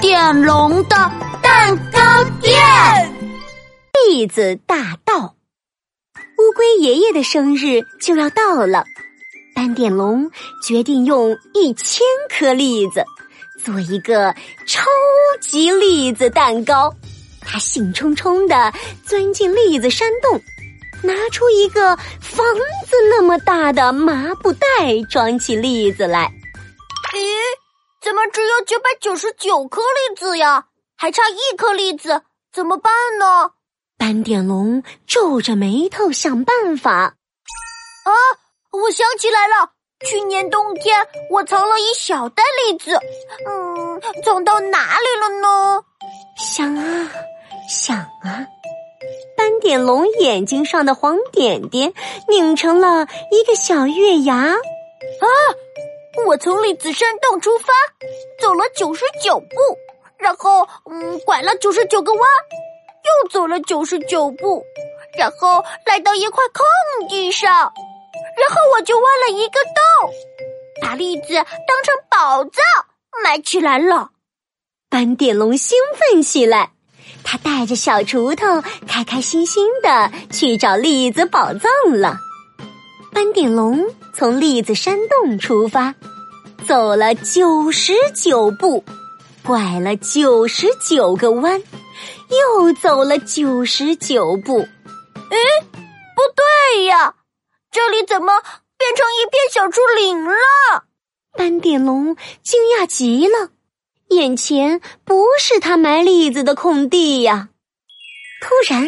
点龙的蛋糕店，栗子大道。乌龟爷爷的生日就要到了，斑点龙决定用一千颗栗子做一个超级栗子蛋糕。他兴冲冲的钻进栗子山洞，拿出一个房子那么大的麻布袋，装起栗子来。咦？怎么只有九百九十九颗栗子呀？还差一颗栗子，怎么办呢？斑点龙皱着眉头想办法。啊，我想起来了，去年冬天我藏了一小袋栗子，嗯，藏到哪里了呢？想啊想啊，斑点龙眼睛上的黄点点拧成了一个小月牙。啊！我从栗子山洞出发，走了九十九步，然后嗯，拐了九十九个弯，又走了九十九步，然后来到一块空地上，然后我就挖了一个洞，把栗子当成宝藏埋起来了。斑点龙兴奋起来，他带着小锄头，开开心心的去找栗子宝藏了。斑点龙从栗子山洞出发。走了九十九步，拐了九十九个弯，又走了九十九步。诶，不对呀，这里怎么变成一片小树林了？斑点龙惊讶极了，眼前不是他埋栗子的空地呀！突然，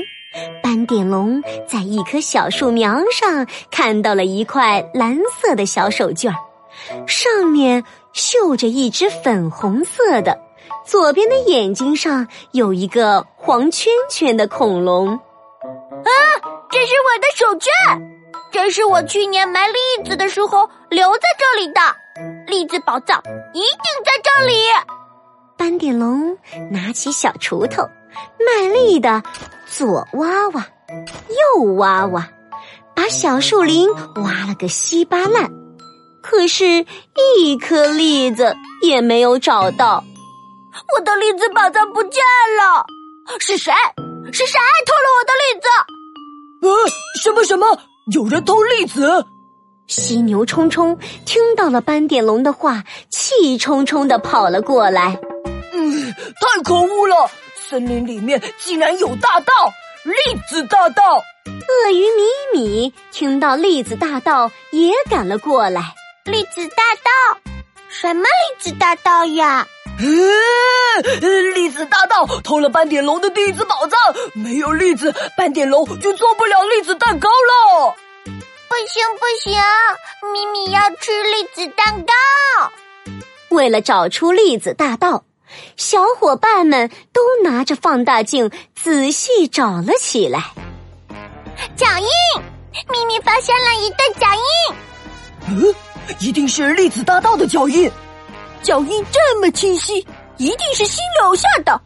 斑点龙在一棵小树苗上看到了一块蓝色的小手绢儿。上面绣着一只粉红色的，左边的眼睛上有一个黄圈圈的恐龙。啊，这是我的手绢，这是我去年埋栗子的时候留在这里的。栗子宝藏一定在这里。斑点龙拿起小锄头，卖力的左挖挖，右挖挖，把小树林挖了个稀巴烂。可是，一颗栗子也没有找到。我的栗子宝藏不见了，是谁？是谁偷了我的栗子？呃，什么什么？有人偷栗子？犀牛冲冲听到了斑点龙的话，气冲冲的跑了过来。嗯，太可恶了！森林里面竟然有大盗，栗子大盗！鳄鱼米米听到栗子大盗也赶了过来。栗子大盗？什么栗子大盗呀？嗯，栗子大盗偷了斑点龙的栗子宝藏，没有栗子，斑点龙就做不了栗子蛋糕了。不行不行，咪咪要吃栗子蛋糕。为了找出栗子大盗，小伙伴们都拿着放大镜仔细找了起来。脚印，咪咪发现了一对脚印。嗯。一定是栗子大盗的脚印，脚印这么清晰，一定是新留下的。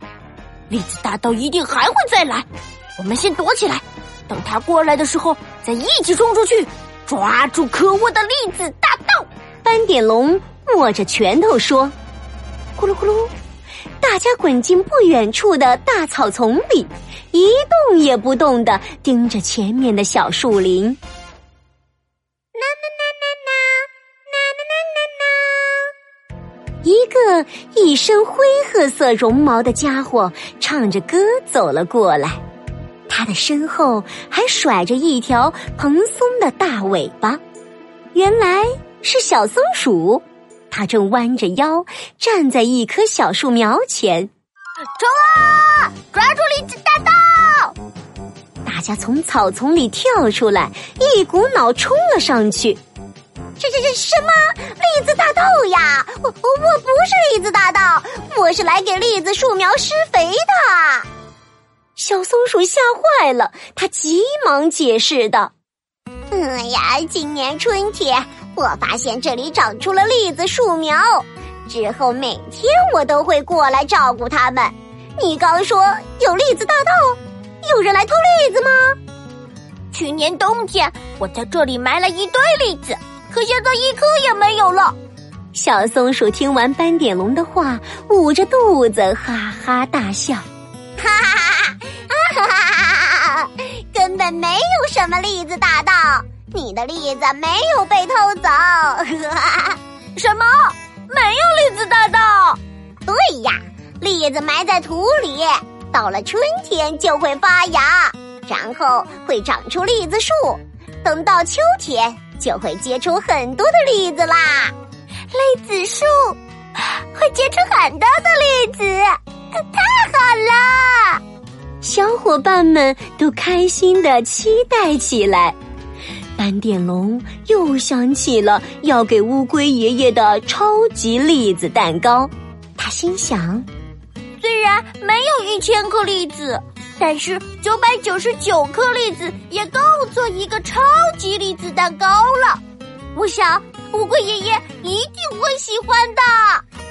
栗子大道一定还会再来，我们先躲起来，等他过来的时候再一起冲出去，抓住可恶的栗子大盗。斑点龙握着拳头说：“咕噜咕噜，大家滚进不远处的大草丛里，一动也不动的盯着前面的小树林。”一个一身灰褐色绒毛的家伙唱着歌走了过来，他的身后还甩着一条蓬松的大尾巴。原来是小松鼠，他正弯着腰站在一棵小树苗前。冲啊！抓住栗子大盗！大家从草丛里跳出来，一股脑冲了上去。这这这什么栗子大盗呀？我我我不是栗子大盗，我是来给栗子树苗施肥的。小松鼠吓坏了，它急忙解释道：“嗯呀，今年春天我发现这里长出了栗子树苗，之后每天我都会过来照顾它们。你刚说有栗子大盗，有人来偷栗子吗？去年冬天我在这里埋了一堆栗子。”可现在一颗也没有了，小松鼠听完斑点龙的话，捂着肚子哈哈大笑。哈哈哈哈哈哈！根本没有什么栗子大盗，你的栗子没有被偷走。什么？没有栗子大盗？对呀，栗子埋在土里，到了春天就会发芽，然后会长出栗子树，等到秋天就会结出很多的栗子啦。栗子树会结出很多的栗子，太好了！小伙伴们都开心的期待起来。斑点龙又想起了要给乌龟爷爷的超级栗子蛋糕，他心想：虽然没有一千颗栗子，但是九百九十九颗栗子也够做一个超级栗子蛋糕了。我想。乌龟爷爷一定会喜欢的。